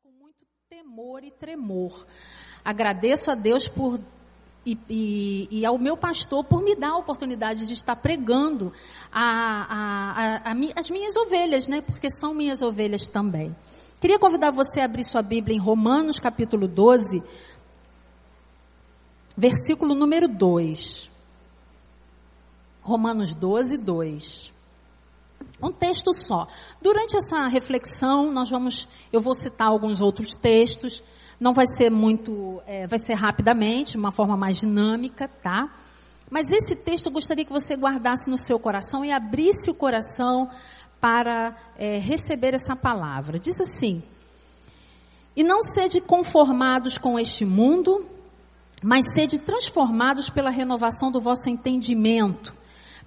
com muito temor e tremor. Agradeço a Deus por e, e, e, ao meu pastor por me dar a oportunidade de estar pregando a, a, a, as minhas ovelhas, né? Porque são minhas ovelhas também. Queria convidar você a abrir sua Bíblia em Romanos capítulo 12, versículo número 2. Romanos 12, 2. Um texto só. Durante essa reflexão, nós vamos, eu vou citar alguns outros textos. Não vai ser muito, é, vai ser rapidamente, uma forma mais dinâmica, tá? Mas esse texto eu gostaria que você guardasse no seu coração e abrisse o coração para é, receber essa palavra. Diz assim: E não sede conformados com este mundo, mas sede transformados pela renovação do vosso entendimento,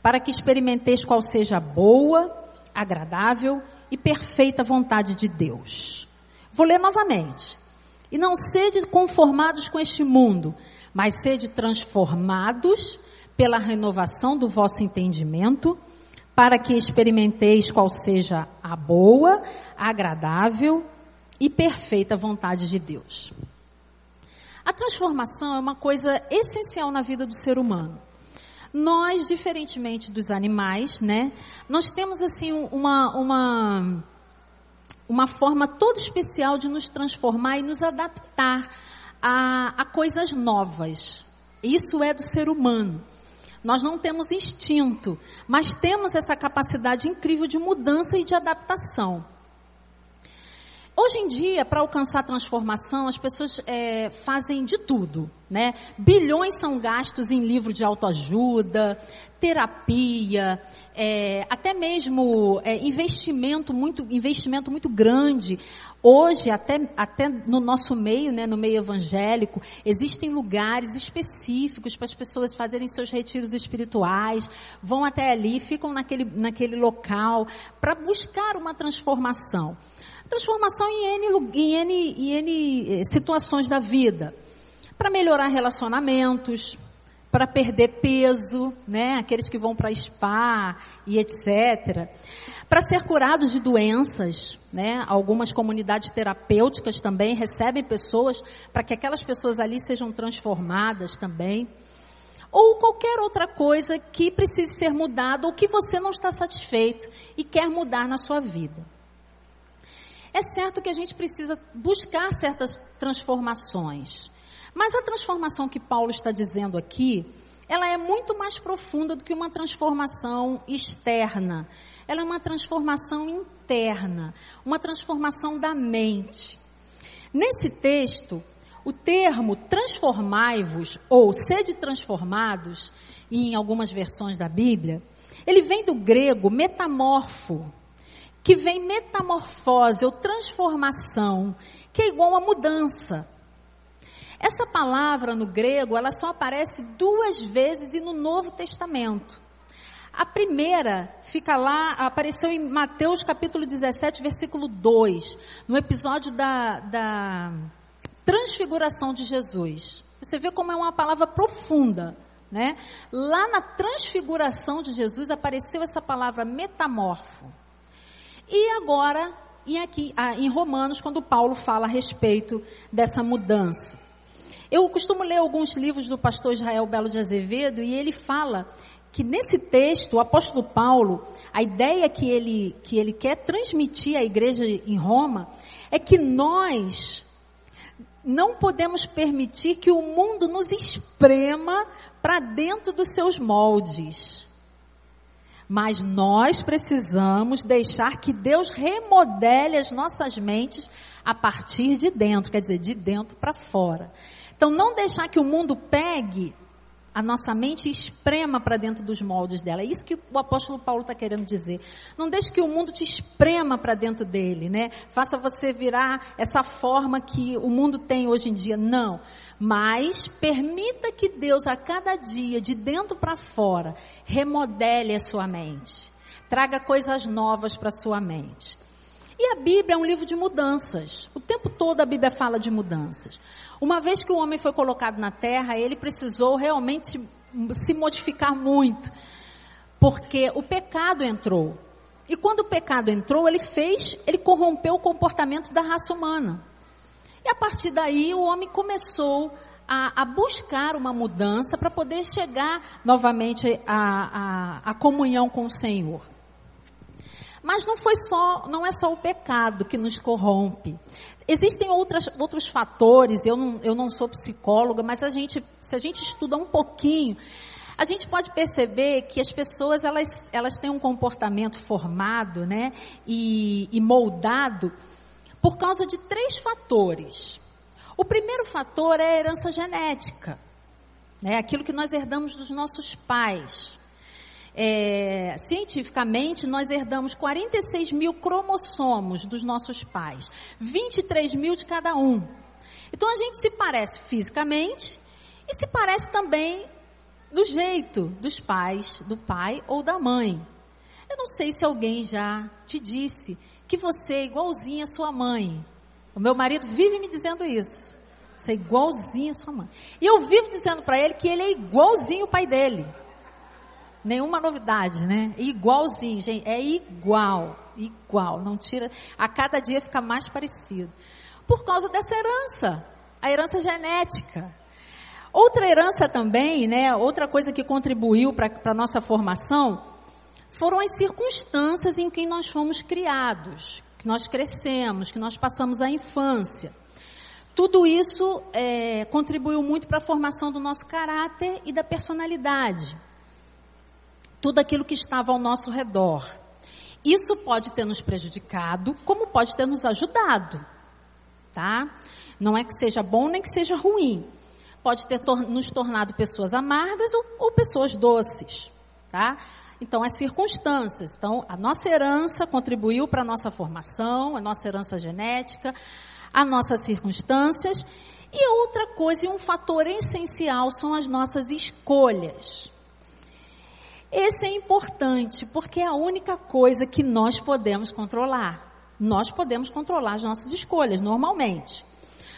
para que experimenteis qual seja a boa, agradável e perfeita vontade de Deus. Vou ler novamente. E não sede conformados com este mundo, mas sede transformados pela renovação do vosso entendimento, para que experimenteis qual seja a boa, agradável e perfeita vontade de Deus. A transformação é uma coisa essencial na vida do ser humano. Nós, diferentemente dos animais, né, nós temos assim uma, uma, uma forma toda especial de nos transformar e nos adaptar a, a coisas novas. Isso é do ser humano. Nós não temos instinto, mas temos essa capacidade incrível de mudança e de adaptação. Hoje em dia, para alcançar transformação, as pessoas é, fazem de tudo, né? Bilhões são gastos em livro de autoajuda, terapia, é, até mesmo é, investimento muito, investimento muito grande. Hoje, até, até no nosso meio, né, no meio evangélico, existem lugares específicos para as pessoas fazerem seus retiros espirituais, vão até ali, ficam naquele, naquele local para buscar uma transformação. Transformação em N, em N, em N eh, situações da vida. Para melhorar relacionamentos, para perder peso, né? Aqueles que vão para spa e etc. Para ser curados de doenças, né? Algumas comunidades terapêuticas também recebem pessoas para que aquelas pessoas ali sejam transformadas também. Ou qualquer outra coisa que precise ser mudada ou que você não está satisfeito e quer mudar na sua vida. É certo que a gente precisa buscar certas transformações. Mas a transformação que Paulo está dizendo aqui, ela é muito mais profunda do que uma transformação externa. Ela é uma transformação interna, uma transformação da mente. Nesse texto, o termo transformai-vos ou sede transformados, em algumas versões da Bíblia, ele vem do grego metamorfo, que vem metamorfose ou transformação, que é igual a mudança. Essa palavra no grego, ela só aparece duas vezes e no Novo Testamento. A primeira fica lá, apareceu em Mateus capítulo 17, versículo 2, no episódio da, da transfiguração de Jesus. Você vê como é uma palavra profunda, né? Lá na transfiguração de Jesus apareceu essa palavra metamorfo. E agora, em, aqui, ah, em Romanos, quando Paulo fala a respeito dessa mudança. Eu costumo ler alguns livros do pastor Israel Belo de Azevedo e ele fala que nesse texto, o apóstolo Paulo, a ideia que ele, que ele quer transmitir à igreja em Roma é que nós não podemos permitir que o mundo nos esprema para dentro dos seus moldes. Mas nós precisamos deixar que Deus remodele as nossas mentes a partir de dentro, quer dizer, de dentro para fora. Então, não deixar que o mundo pegue a nossa mente e esprema para dentro dos moldes dela. É isso que o apóstolo Paulo está querendo dizer. Não deixe que o mundo te esprema para dentro dele, né? Faça você virar essa forma que o mundo tem hoje em dia. Não. Mas permita que Deus a cada dia, de dentro para fora, remodele a sua mente. Traga coisas novas para a sua mente. E a Bíblia é um livro de mudanças. O tempo todo a Bíblia fala de mudanças. Uma vez que o homem foi colocado na terra, ele precisou realmente se modificar muito. Porque o pecado entrou. E quando o pecado entrou, ele fez, ele corrompeu o comportamento da raça humana. E a partir daí o homem começou a, a buscar uma mudança para poder chegar novamente à, comunhão com o Senhor. Mas não foi só, não é só o pecado que nos corrompe. Existem outras, outros fatores, eu não, eu não sou psicóloga, mas a gente, se a gente estuda um pouquinho, a gente pode perceber que as pessoas, elas, elas têm um comportamento formado, né, e, e moldado por causa de três fatores. O primeiro fator é a herança genética, né, aquilo que nós herdamos dos nossos pais. É, cientificamente, nós herdamos 46 mil cromossomos dos nossos pais, 23 mil de cada um. Então a gente se parece fisicamente e se parece também do jeito dos pais, do pai ou da mãe. Eu não sei se alguém já te disse que você é igualzinha à sua mãe. O meu marido vive me dizendo isso. Você é igualzinho à sua mãe. E eu vivo dizendo para ele que ele é igualzinho o pai dele. Nenhuma novidade, né? Igualzinho, gente. É igual. Igual. Não tira. A cada dia fica mais parecido. Por causa dessa herança. A herança genética. Outra herança também, né? Outra coisa que contribuiu para a nossa formação foram as circunstâncias em que nós fomos criados, que nós crescemos, que nós passamos a infância. Tudo isso é, contribuiu muito para a formação do nosso caráter e da personalidade tudo aquilo que estava ao nosso redor. Isso pode ter nos prejudicado, como pode ter nos ajudado, tá? Não é que seja bom nem que seja ruim. Pode ter tor nos tornado pessoas amargas ou, ou pessoas doces, tá? Então, as circunstâncias. Então, a nossa herança contribuiu para a nossa formação, a nossa herança genética, as nossas circunstâncias. E outra coisa, e um fator essencial, são as nossas escolhas. Esse é importante porque é a única coisa que nós podemos controlar. Nós podemos controlar as nossas escolhas normalmente.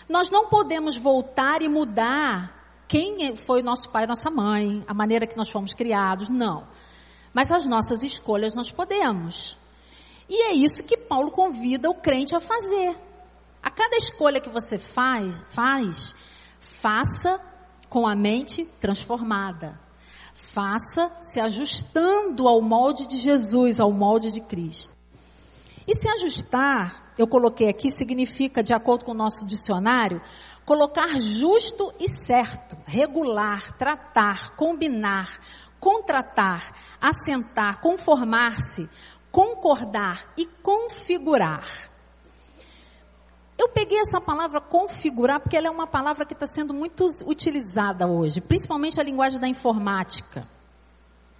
Nós não podemos voltar e mudar quem foi nosso pai e nossa mãe, a maneira que nós fomos criados, não. Mas as nossas escolhas nós podemos. E é isso que Paulo convida o crente a fazer. A cada escolha que você faz, faz, faça com a mente transformada. Faça se ajustando ao molde de Jesus, ao molde de Cristo. E se ajustar, eu coloquei aqui, significa, de acordo com o nosso dicionário, colocar justo e certo, regular, tratar, combinar, contratar, assentar, conformar-se, concordar e configurar. Eu peguei essa palavra configurar porque ela é uma palavra que está sendo muito utilizada hoje, principalmente a linguagem da informática.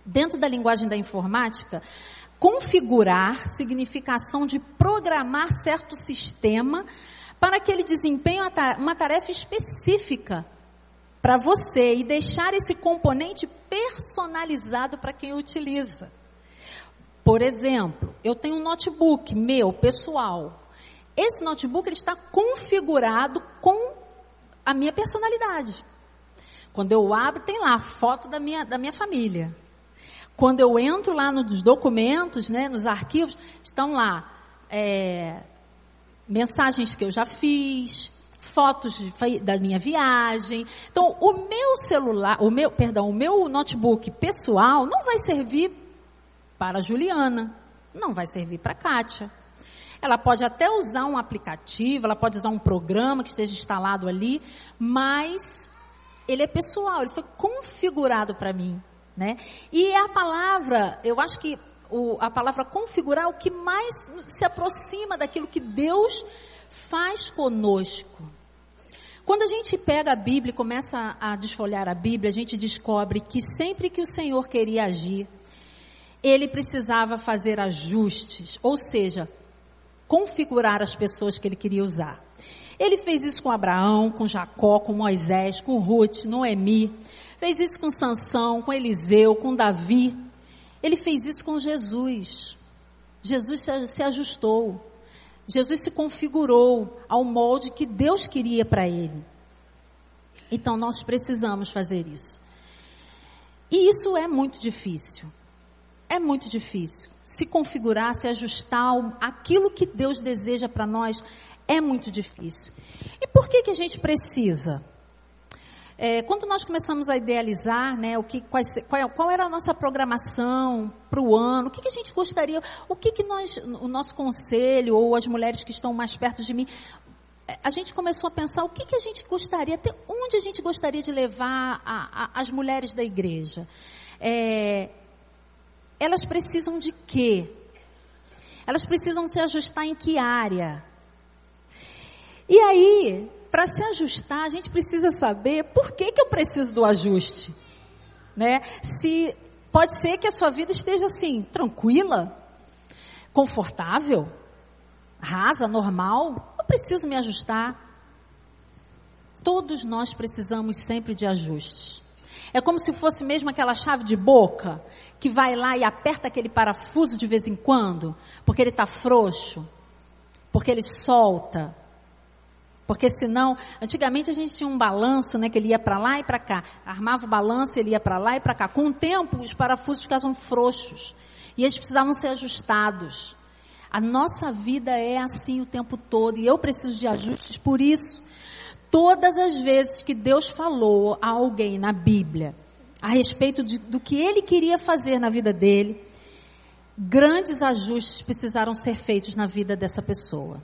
Dentro da linguagem da informática, configurar significa ação de programar certo sistema para que ele desempenhe uma tarefa específica para você e deixar esse componente personalizado para quem utiliza. Por exemplo, eu tenho um notebook meu, pessoal. Esse notebook ele está configurado com a minha personalidade. Quando eu abro, tem lá a foto da minha, da minha família. Quando eu entro lá nos documentos, né, nos arquivos, estão lá é, mensagens que eu já fiz, fotos de, da minha viagem. Então, o meu celular, o meu, perdão, o meu notebook pessoal não vai servir para a Juliana, não vai servir para a Kátia. Ela pode até usar um aplicativo, ela pode usar um programa que esteja instalado ali, mas ele é pessoal, ele foi configurado para mim, né? E a palavra, eu acho que o, a palavra configurar é o que mais se aproxima daquilo que Deus faz conosco. Quando a gente pega a Bíblia e começa a desfolhar a Bíblia, a gente descobre que sempre que o Senhor queria agir, ele precisava fazer ajustes, ou seja, configurar as pessoas que ele queria usar. Ele fez isso com Abraão, com Jacó, com Moisés, com Ruth, Noemi. Fez isso com Sansão, com Eliseu, com Davi. Ele fez isso com Jesus. Jesus se ajustou. Jesus se configurou ao molde que Deus queria para ele. Então nós precisamos fazer isso. E isso é muito difícil. É muito difícil. Se configurar, se ajustar aquilo que Deus deseja para nós É muito difícil. E por que, que a gente precisa? É, quando nós começamos a idealizar, né, o que, qual, qual, qual era a nossa programação para o ano, o que, que, a gente gostaria, o que, que nós, o nosso conselho ou as mulheres que estão mais perto de mim, é, a gente começou a pensar o que, que a gente gostaria, até onde a gente gostaria de levar a, a, as mulheres da igreja. É, elas precisam de quê? Elas precisam se ajustar em que área? E aí, para se ajustar, a gente precisa saber por que, que eu preciso do ajuste. Né? Se pode ser que a sua vida esteja assim, tranquila, confortável, rasa, normal, eu preciso me ajustar. Todos nós precisamos sempre de ajustes. É como se fosse mesmo aquela chave de boca que vai lá e aperta aquele parafuso de vez em quando, porque ele está frouxo, porque ele solta. Porque senão, antigamente a gente tinha um balanço, né, que ele ia para lá e para cá. Armava o balanço, ele ia para lá e para cá. Com o tempo, os parafusos ficavam frouxos. E eles precisavam ser ajustados. A nossa vida é assim o tempo todo. E eu preciso de ajustes por isso. Todas as vezes que Deus falou a alguém na Bíblia a respeito de, do que ele queria fazer na vida dele, grandes ajustes precisaram ser feitos na vida dessa pessoa.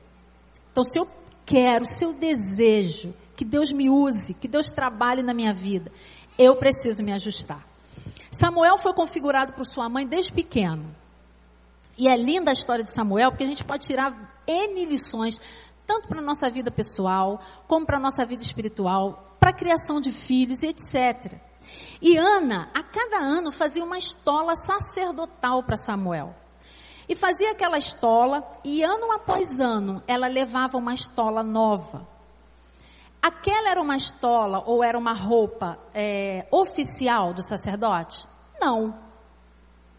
Então, se eu quero, se eu desejo que Deus me use, que Deus trabalhe na minha vida, eu preciso me ajustar. Samuel foi configurado por sua mãe desde pequeno. E é linda a história de Samuel, porque a gente pode tirar N lições tanto para a nossa vida pessoal, como para a nossa vida espiritual, para a criação de filhos e etc. E Ana, a cada ano, fazia uma estola sacerdotal para Samuel. E fazia aquela estola, e ano após ano, ela levava uma estola nova. Aquela era uma estola ou era uma roupa é, oficial do sacerdote? Não.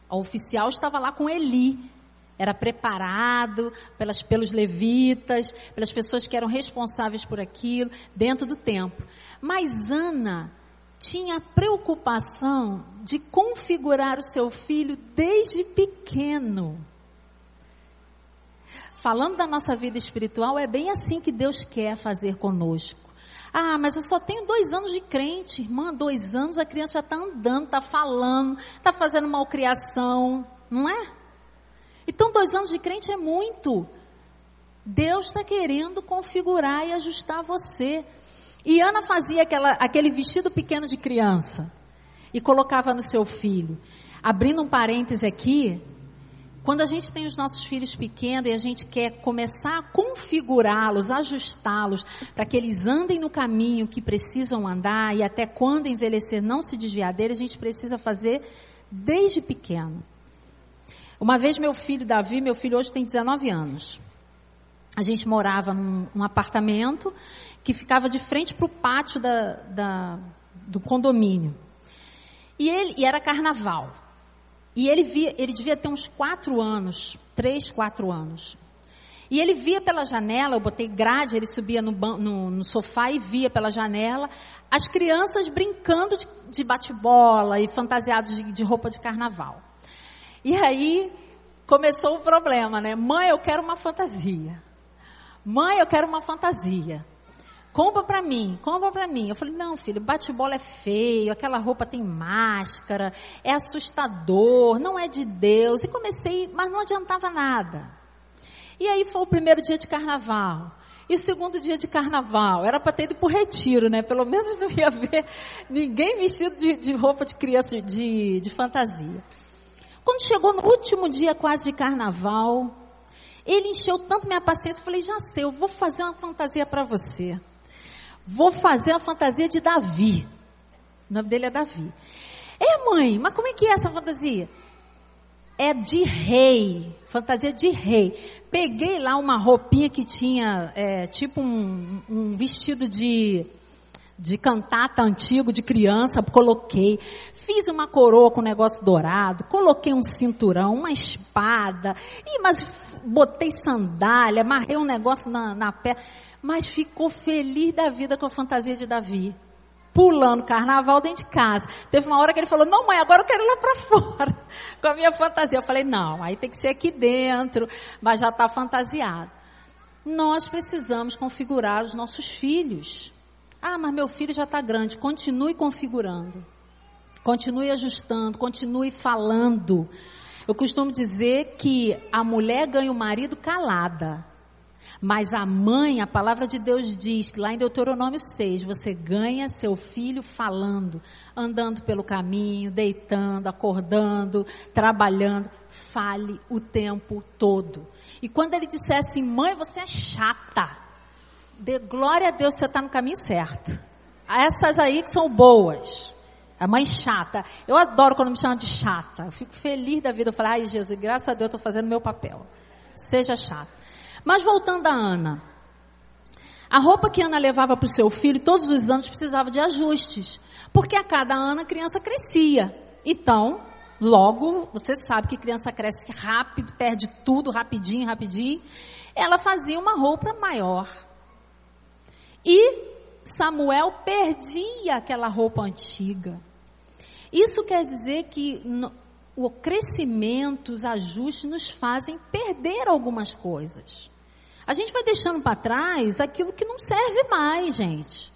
A oficial estava lá com Eli, era preparado pelas, pelos levitas, pelas pessoas que eram responsáveis por aquilo, dentro do templo. Mas Ana tinha a preocupação de configurar o seu filho desde pequeno. Falando da nossa vida espiritual, é bem assim que Deus quer fazer conosco. Ah, mas eu só tenho dois anos de crente, irmã. Dois anos a criança já está andando, está falando, está fazendo malcriação, não é? Então, dois anos de crente é muito. Deus está querendo configurar e ajustar você. E Ana fazia aquela, aquele vestido pequeno de criança e colocava no seu filho. Abrindo um parêntese aqui, quando a gente tem os nossos filhos pequenos e a gente quer começar a configurá-los, ajustá-los, para que eles andem no caminho que precisam andar e até quando envelhecer não se desviar dele, a gente precisa fazer desde pequeno. Uma vez meu filho Davi, meu filho hoje tem 19 anos. A gente morava num, apartamento que ficava de frente para o pátio da, da, do condomínio. E, ele, e era carnaval. E ele via, ele devia ter uns quatro anos, três, quatro anos. E ele via pela janela, eu botei grade, ele subia no, no, no sofá e via pela janela as crianças brincando de, de bate-bola e fantasiados de, de roupa de carnaval. E aí começou o problema, né? Mãe, eu quero uma fantasia. Mãe, eu quero uma fantasia. Compra para mim, compra para mim. Eu falei, não, filho, bate-bola é feio, aquela roupa tem máscara, é assustador, não é de Deus. E comecei, mas não adiantava nada. E aí foi o primeiro dia de carnaval. E o segundo dia de carnaval, era para ter ido para retiro, né? Pelo menos não ia ver ninguém vestido de, de roupa de criança, de, de fantasia. Quando chegou no último dia quase de carnaval, ele encheu tanto minha paciência, eu falei, já sei, eu vou fazer uma fantasia para você. Vou fazer uma fantasia de Davi. O nome dele é Davi. É, mãe, mas como é que é essa fantasia? É de rei, fantasia de rei. Peguei lá uma roupinha que tinha, é, tipo um, um vestido de de cantata antigo, de criança, coloquei. Fiz uma coroa com negócio dourado, coloquei um cinturão, uma espada, e mas botei sandália, amarrei um negócio na, na pé, mas ficou feliz da vida com a fantasia de Davi. Pulando carnaval dentro de casa. Teve uma hora que ele falou, não mãe, agora eu quero ir lá para fora. Com a minha fantasia. Eu falei, não, aí tem que ser aqui dentro, mas já está fantasiado. nós precisamos configurar os nossos filhos. Ah, mas meu filho já está grande. Continue configurando. Continue ajustando, continue falando. Eu costumo dizer que a mulher ganha o marido calada. Mas a mãe, a palavra de Deus diz, lá em Deuteronômio 6, você ganha seu filho falando, andando pelo caminho, deitando, acordando, trabalhando. Fale o tempo todo. E quando ele disser assim, mãe, você é chata, dê glória a Deus, você está no caminho certo. Essas aí que são boas. A mãe chata. Eu adoro quando me chamam de chata. Eu fico feliz da vida. Eu falo, ai Jesus, graças a Deus eu estou fazendo meu papel. Seja chata. Mas voltando a Ana. A roupa que Ana levava para o seu filho todos os anos precisava de ajustes. Porque a cada ano a criança crescia. Então, logo, você sabe que criança cresce rápido, perde tudo rapidinho, rapidinho. Ela fazia uma roupa maior. E Samuel perdia aquela roupa antiga. Isso quer dizer que o crescimento, os ajustes nos fazem perder algumas coisas. A gente vai deixando para trás aquilo que não serve mais, gente.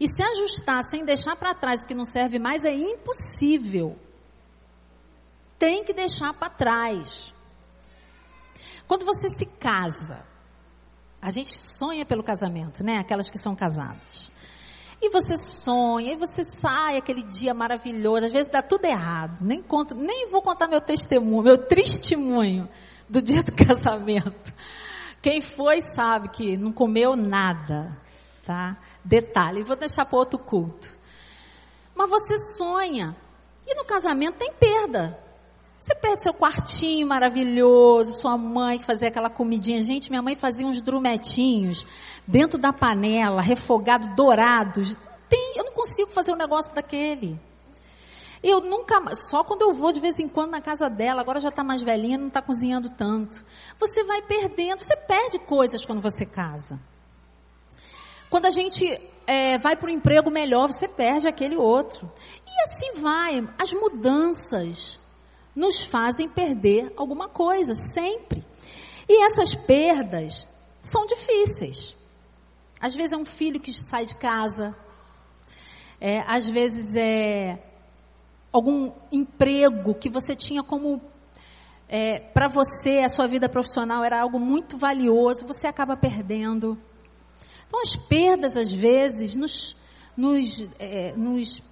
E se ajustar sem deixar para trás o que não serve mais é impossível. Tem que deixar para trás. Quando você se casa, a gente sonha pelo casamento, né? Aquelas que são casadas. E você sonha, e você sai aquele dia maravilhoso, às vezes dá tudo errado. Nem conto, nem vou contar meu testemunho, meu testemunho do dia do casamento. Quem foi sabe que não comeu nada, tá? Detalhe, vou deixar para outro culto. Mas você sonha. E no casamento tem perda. Você perde seu quartinho maravilhoso, sua mãe que fazia aquela comidinha. Gente, minha mãe fazia uns drumetinhos dentro da panela, refogado, dourados. Tem, eu não consigo fazer um negócio daquele. Eu nunca, só quando eu vou de vez em quando na casa dela, agora já está mais velhinha, não está cozinhando tanto. Você vai perdendo, você perde coisas quando você casa. Quando a gente é, vai para um emprego melhor, você perde aquele outro. E assim vai. As mudanças nos fazem perder alguma coisa, sempre. E essas perdas são difíceis. Às vezes é um filho que sai de casa, é, às vezes é algum emprego que você tinha como é, para você a sua vida profissional era algo muito valioso, você acaba perdendo. Então as perdas às vezes nos, nos, é, nos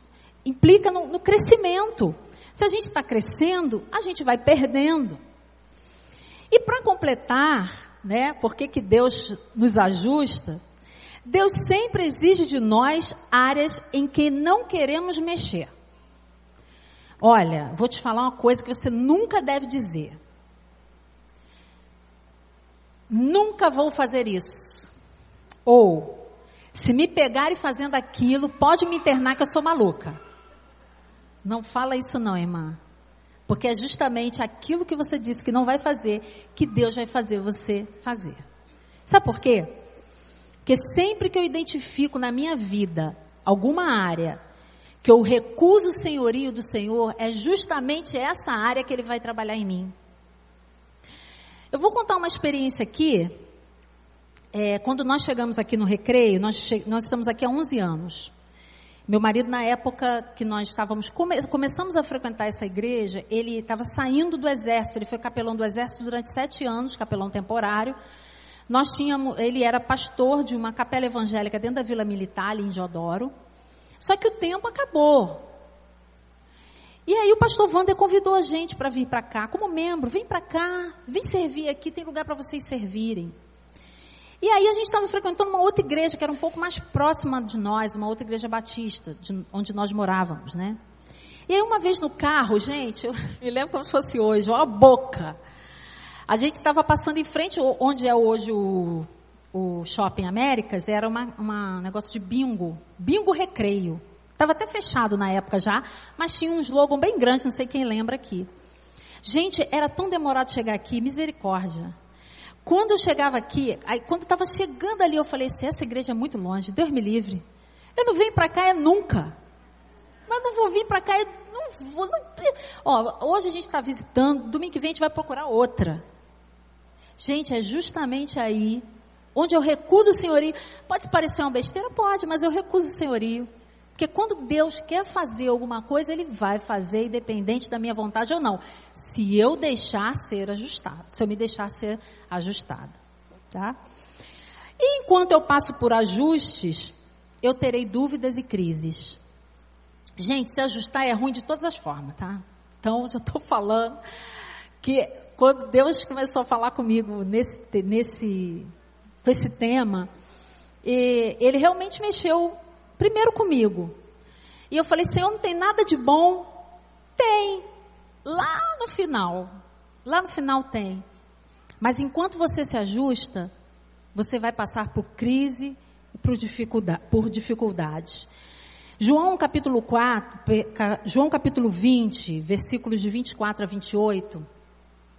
implica no, no crescimento. Se a gente está crescendo, a gente vai perdendo. E para completar, né, porque que Deus nos ajusta, Deus sempre exige de nós áreas em que não queremos mexer. Olha, vou te falar uma coisa que você nunca deve dizer. Nunca vou fazer isso. Ou, se me pegarem fazendo aquilo, pode me internar que eu sou maluca. Não fala isso não, irmã. Porque é justamente aquilo que você disse que não vai fazer, que Deus vai fazer você fazer. Sabe por quê? Porque sempre que eu identifico na minha vida alguma área que eu recuso o senhorio do Senhor, é justamente essa área que Ele vai trabalhar em mim. Eu vou contar uma experiência aqui. É, quando nós chegamos aqui no Recreio, nós, nós estamos aqui há 11 anos. Meu marido, na época que nós estávamos, come, começamos a frequentar essa igreja, ele estava saindo do exército, ele foi capelão do exército durante sete anos, capelão temporário. Nós tínhamos, ele era pastor de uma capela evangélica dentro da Vila Militar, ali em Diodoro. Só que o tempo acabou. E aí o pastor Wander convidou a gente para vir para cá, como membro, vem para cá, vem servir aqui, tem lugar para vocês servirem. E aí a gente estava frequentando uma outra igreja que era um pouco mais próxima de nós, uma outra igreja batista, de onde nós morávamos, né? E aí uma vez no carro, gente, eu me lembro como se fosse hoje, ó a boca. A gente estava passando em frente onde é hoje o, o Shopping Américas, era um negócio de bingo, bingo recreio. Estava até fechado na época já, mas tinha um slogan bem grande, não sei quem lembra aqui. Gente, era tão demorado chegar aqui, misericórdia. Quando eu chegava aqui, aí, quando estava chegando ali, eu falei assim, essa igreja é muito longe, Deus me livre. Eu não venho para cá é nunca. Mas não vou vir para cá, é, não vou. Não... Ó, hoje a gente está visitando, domingo que vem a gente vai procurar outra. Gente, é justamente aí onde eu recuso o senhorio. Pode parecer uma besteira? Pode, mas eu recuso o senhorio. Porque quando Deus quer fazer alguma coisa, Ele vai fazer, independente da minha vontade ou não. Se eu deixar ser ajustado, se eu me deixar ser ajustada. Tá? E enquanto eu passo por ajustes, eu terei dúvidas e crises. Gente, se ajustar é ruim de todas as formas, tá? Então, já estou falando que quando Deus começou a falar comigo nesse, nesse, com esse tema, ele realmente mexeu primeiro comigo. E eu falei, Senhor, não tem nada de bom? Tem. Lá no final. Lá no final tem. Mas enquanto você se ajusta, você vai passar por crise e por, dificuldade, por dificuldades. João capítulo 4, João capítulo 20, versículos de 24 a 28,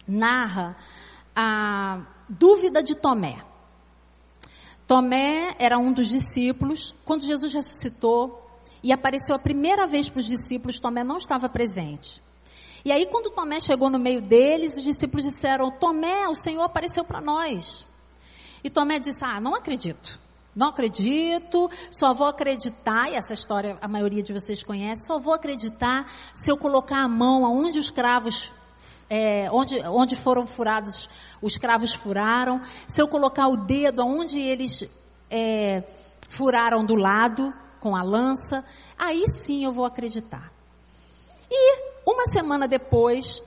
narra a dúvida de Tomé. Tomé era um dos discípulos. Quando Jesus ressuscitou e apareceu a primeira vez para os discípulos, Tomé não estava presente. E aí, quando Tomé chegou no meio deles, os discípulos disseram: Tomé, o Senhor apareceu para nós. E Tomé disse: Ah, não acredito. Não acredito, só vou acreditar, e essa história a maioria de vocês conhece, só vou acreditar se eu colocar a mão aonde os cravos, é, onde, onde foram furados, os cravos furaram, se eu colocar o dedo aonde eles é, furaram do lado, com a lança, aí sim eu vou acreditar. E uma semana depois,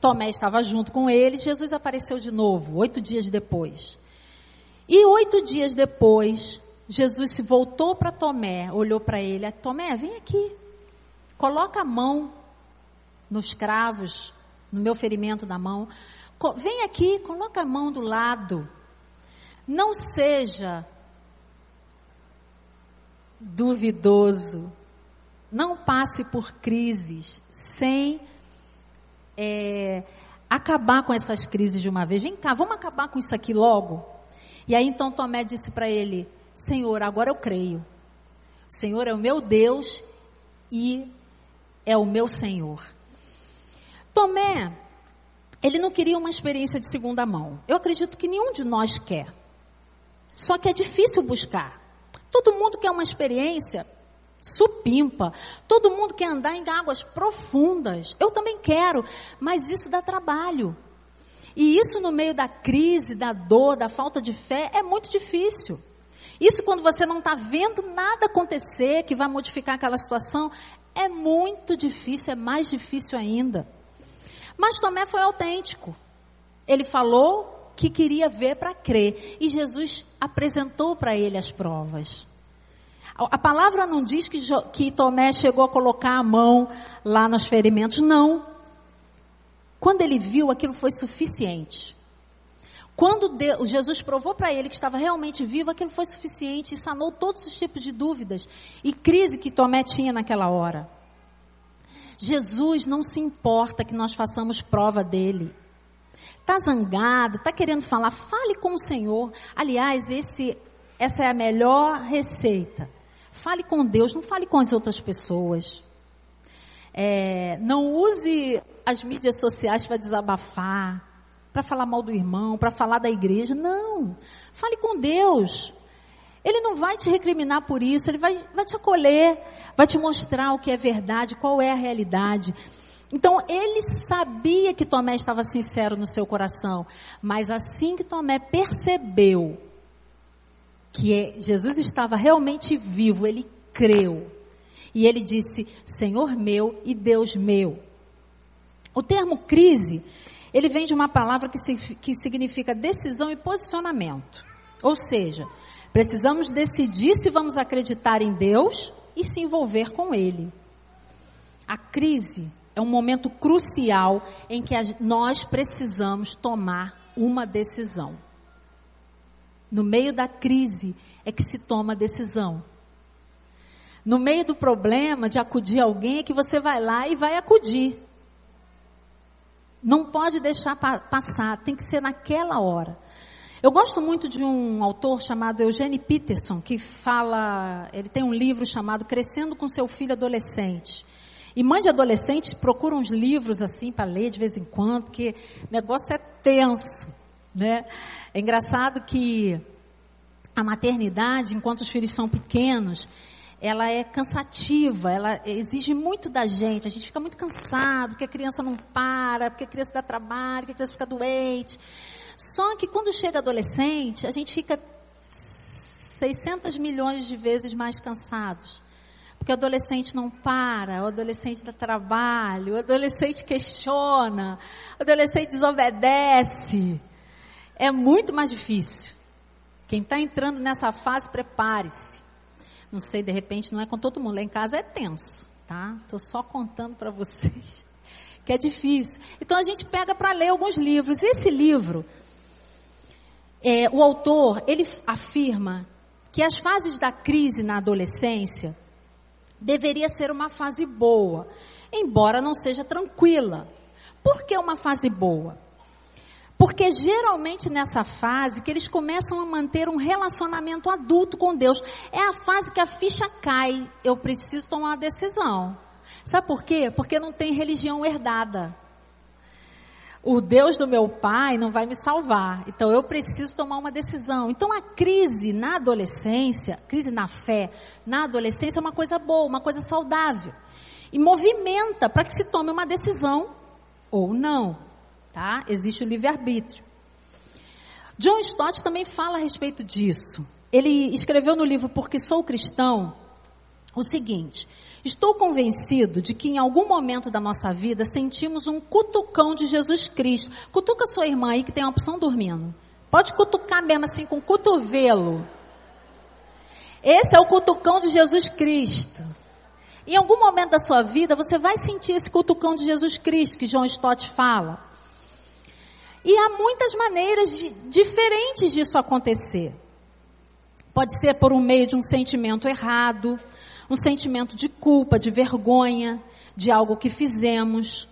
Tomé estava junto com eles, Jesus apareceu de novo, oito dias depois. E oito dias depois, Jesus se voltou para Tomé, olhou para ele, Tomé, vem aqui, coloca a mão nos cravos, no meu ferimento da mão, vem aqui, coloca a mão do lado, não seja duvidoso, não passe por crises sem é, acabar com essas crises de uma vez. Vem cá, vamos acabar com isso aqui logo. E aí então Tomé disse para ele: Senhor, agora eu creio. O Senhor é o meu Deus e é o meu Senhor. Tomé, ele não queria uma experiência de segunda mão. Eu acredito que nenhum de nós quer. Só que é difícil buscar. Todo mundo quer uma experiência supimpa. Todo mundo quer andar em águas profundas. Eu também quero, mas isso dá trabalho. E isso no meio da crise, da dor, da falta de fé, é muito difícil. Isso quando você não está vendo nada acontecer que vai modificar aquela situação, é muito difícil, é mais difícil ainda. Mas Tomé foi autêntico. Ele falou que queria ver para crer. E Jesus apresentou para ele as provas. A palavra não diz que, que Tomé chegou a colocar a mão lá nos ferimentos, não. Quando ele viu, aquilo foi suficiente. Quando Deus, Jesus provou para ele que estava realmente vivo, aquilo foi suficiente e sanou todos os tipos de dúvidas e crise que Tomé tinha naquela hora. Jesus não se importa que nós façamos prova dele. Está zangado, está querendo falar, fale com o Senhor. Aliás, esse, essa é a melhor receita. Fale com Deus, não fale com as outras pessoas. É, não use as mídias sociais para desabafar, para falar mal do irmão, para falar da igreja. Não. Fale com Deus. Ele não vai te recriminar por isso, ele vai, vai te acolher, vai te mostrar o que é verdade, qual é a realidade. Então ele sabia que Tomé estava sincero no seu coração, mas assim que Tomé percebeu que Jesus estava realmente vivo, ele creu. E ele disse: Senhor meu e Deus meu. O termo crise, ele vem de uma palavra que, se, que significa decisão e posicionamento. Ou seja, precisamos decidir se vamos acreditar em Deus e se envolver com Ele. A crise é um momento crucial em que nós precisamos tomar uma decisão. No meio da crise é que se toma decisão. No meio do problema de acudir alguém é que você vai lá e vai acudir. Não pode deixar pa passar, tem que ser naquela hora. Eu gosto muito de um autor chamado Eugene Peterson, que fala, ele tem um livro chamado Crescendo com seu filho adolescente. E mãe de adolescente procura uns livros assim para ler de vez em quando, porque o negócio é tenso, né? É engraçado que a maternidade, enquanto os filhos são pequenos, ela é cansativa, ela exige muito da gente. A gente fica muito cansado, porque a criança não para, porque a criança dá trabalho, porque a criança fica doente. Só que quando chega adolescente, a gente fica 600 milhões de vezes mais cansados. Porque o adolescente não para, o adolescente dá trabalho, o adolescente questiona, o adolescente desobedece. É muito mais difícil. Quem está entrando nessa fase, prepare-se. Não sei, de repente não é com todo mundo. Lá em casa é tenso, tá? Estou só contando para vocês que é difícil. Então a gente pega para ler alguns livros. Esse livro, é, o autor, ele afirma que as fases da crise na adolescência deveria ser uma fase boa, embora não seja tranquila. Por que uma fase boa? Porque geralmente nessa fase que eles começam a manter um relacionamento adulto com Deus, é a fase que a ficha cai. Eu preciso tomar uma decisão. Sabe por quê? Porque não tem religião herdada. O Deus do meu pai não vai me salvar. Então eu preciso tomar uma decisão. Então a crise na adolescência, crise na fé, na adolescência é uma coisa boa, uma coisa saudável. E movimenta para que se tome uma decisão ou não tá? Existe o livre-arbítrio. John Stott também fala a respeito disso. Ele escreveu no livro Porque Sou Cristão o seguinte: Estou convencido de que em algum momento da nossa vida sentimos um cutucão de Jesus Cristo. Cutuca sua irmã aí que tem a opção dormindo. Pode cutucar mesmo assim com o cotovelo. Esse é o cutucão de Jesus Cristo. Em algum momento da sua vida, você vai sentir esse cutucão de Jesus Cristo que John Stott fala. E há muitas maneiras de, diferentes disso acontecer. Pode ser por um meio de um sentimento errado, um sentimento de culpa, de vergonha, de algo que fizemos.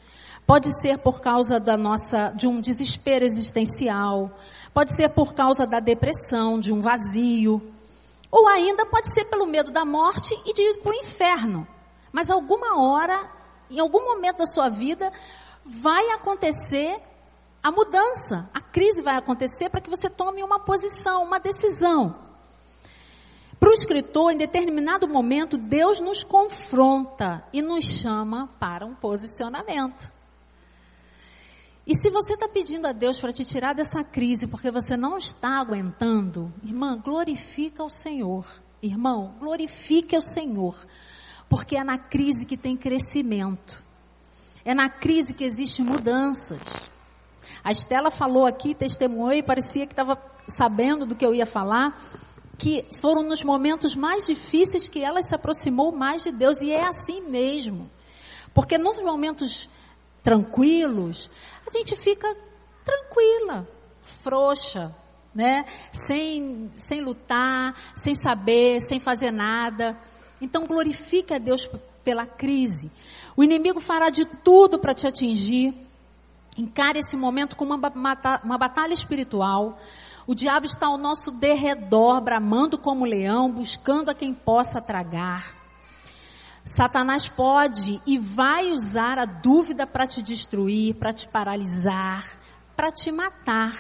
Pode ser por causa da nossa, de um desespero existencial. Pode ser por causa da depressão, de um vazio. Ou ainda pode ser pelo medo da morte e de ir para o inferno. Mas alguma hora, em algum momento da sua vida, vai acontecer a mudança, a crise vai acontecer para que você tome uma posição, uma decisão. Para o escritor, em determinado momento, Deus nos confronta e nos chama para um posicionamento. E se você está pedindo a Deus para te tirar dessa crise porque você não está aguentando, irmã, glorifica o Senhor. Irmão, glorifique o Senhor. Porque é na crise que tem crescimento. É na crise que existem mudanças. A Estela falou aqui, testemunhou e parecia que estava sabendo do que eu ia falar, que foram nos momentos mais difíceis que ela se aproximou mais de Deus, e é assim mesmo. Porque nos momentos tranquilos, a gente fica tranquila, frouxa, né? Sem, sem lutar, sem saber, sem fazer nada. Então glorifique a Deus pela crise. O inimigo fará de tudo para te atingir. Encare esse momento como uma, uma batalha espiritual. O diabo está ao nosso derredor, bramando como leão, buscando a quem possa tragar. Satanás pode e vai usar a dúvida para te destruir, para te paralisar, para te matar.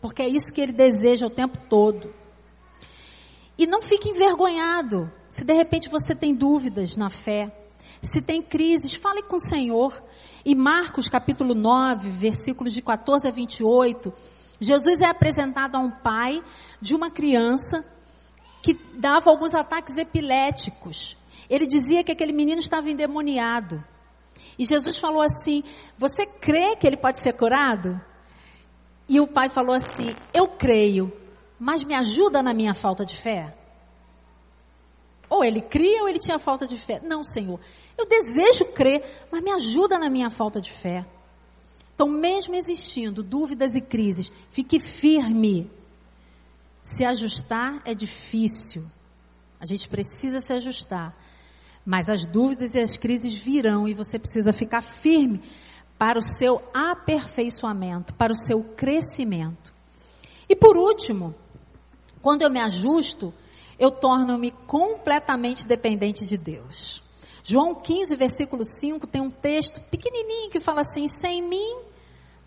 Porque é isso que ele deseja o tempo todo. E não fique envergonhado se de repente você tem dúvidas na fé, se tem crises, fale com o Senhor. E Marcos capítulo 9, versículos de 14 a 28, Jesus é apresentado a um pai de uma criança que dava alguns ataques epiléticos. Ele dizia que aquele menino estava endemoniado. E Jesus falou assim: Você crê que ele pode ser curado? E o pai falou assim: Eu creio, mas me ajuda na minha falta de fé. Ou ele cria ou ele tinha falta de fé. Não, Senhor. Eu desejo crer, mas me ajuda na minha falta de fé. Então, mesmo existindo dúvidas e crises, fique firme. Se ajustar é difícil. A gente precisa se ajustar. Mas as dúvidas e as crises virão e você precisa ficar firme para o seu aperfeiçoamento, para o seu crescimento. E por último, quando eu me ajusto, eu torno-me completamente dependente de Deus. João 15, versículo 5, tem um texto pequenininho que fala assim: Sem mim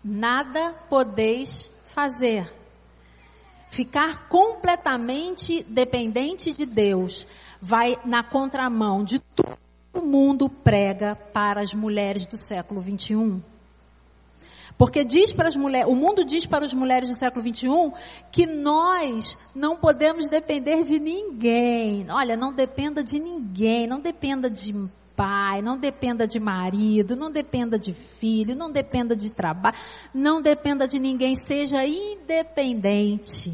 nada podeis fazer. ficar completamente dependente de Deus, vai na contramão de tudo que o mundo prega para as mulheres do século 21. Porque diz para as mulheres, o mundo diz para as mulheres do século 21 que nós não podemos depender de ninguém. Olha, não dependa de ninguém, não dependa de pai, não dependa de marido, não dependa de filho, não dependa de trabalho, não dependa de ninguém, seja independente.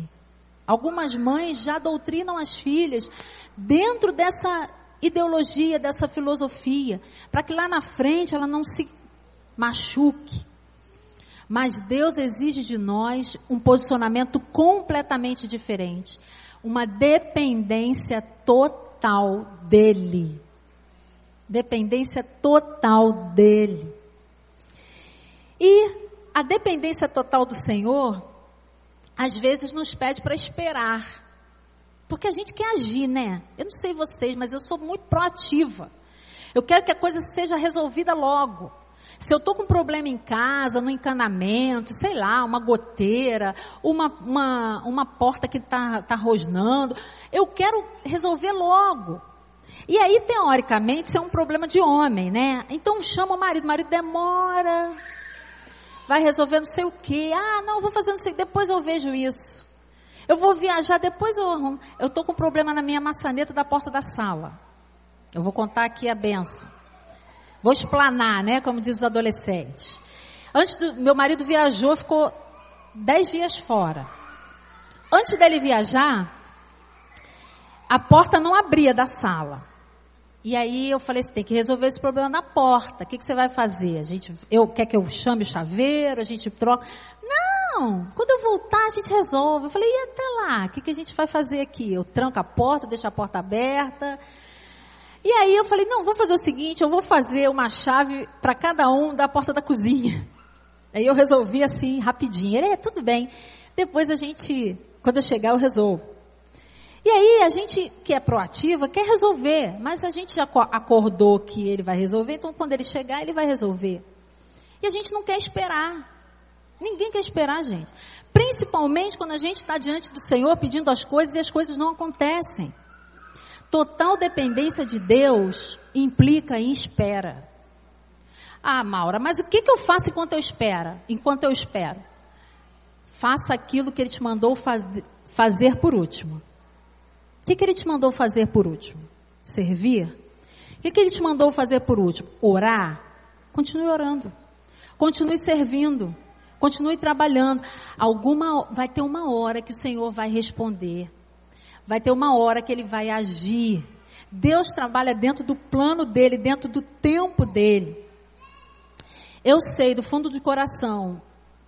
Algumas mães já doutrinam as filhas dentro dessa ideologia, dessa filosofia, para que lá na frente ela não se machuque. Mas Deus exige de nós um posicionamento completamente diferente, uma dependência total dele dependência total dele. E a dependência total do Senhor, às vezes nos pede para esperar. Porque a gente quer agir, né? Eu não sei vocês, mas eu sou muito proativa. Eu quero que a coisa seja resolvida logo. Se eu estou com um problema em casa, no encanamento, sei lá, uma goteira, uma, uma, uma porta que está tá rosnando, eu quero resolver logo. E aí, teoricamente, isso é um problema de homem, né? Então chama o marido, o marido demora, vai resolver não sei o quê. Ah, não, vou fazer não sei, depois eu vejo isso. Eu vou viajar, depois eu arrumo. Eu estou com um problema na minha maçaneta da porta da sala. Eu vou contar aqui a benção. Vou explanar, né? Como diz os adolescentes. Antes do meu marido viajou, ficou dez dias fora. Antes dele viajar, a porta não abria da sala. E aí eu falei, você tem que resolver esse problema na porta. O que, que você vai fazer? A gente, eu, quer que eu chame o chaveiro? A gente troca? Não, quando eu voltar a gente resolve. Eu falei, e até lá? O que, que a gente vai fazer aqui? Eu tranco a porta, deixo a porta aberta. E aí eu falei, não, vou fazer o seguinte, eu vou fazer uma chave para cada um da porta da cozinha. Aí eu resolvi assim, rapidinho. Ele, é, tudo bem. Depois a gente, quando eu chegar, eu resolvo. E aí a gente que é proativa quer resolver, mas a gente já acordou que ele vai resolver, então quando ele chegar ele vai resolver. E a gente não quer esperar. Ninguém quer esperar, gente. Principalmente quando a gente está diante do Senhor pedindo as coisas e as coisas não acontecem. Total dependência de Deus implica em espera. Ah, Maura, mas o que, que eu faço enquanto eu espero? Enquanto eu espero, faça aquilo que Ele te mandou faz, fazer por último que, que ele te mandou fazer por último? Servir? O que, que ele te mandou fazer por último? Orar? Continue orando. Continue servindo. Continue trabalhando. Alguma, vai ter uma hora que o Senhor vai responder. Vai ter uma hora que ele vai agir. Deus trabalha dentro do plano dele, dentro do tempo dele. Eu sei do fundo do coração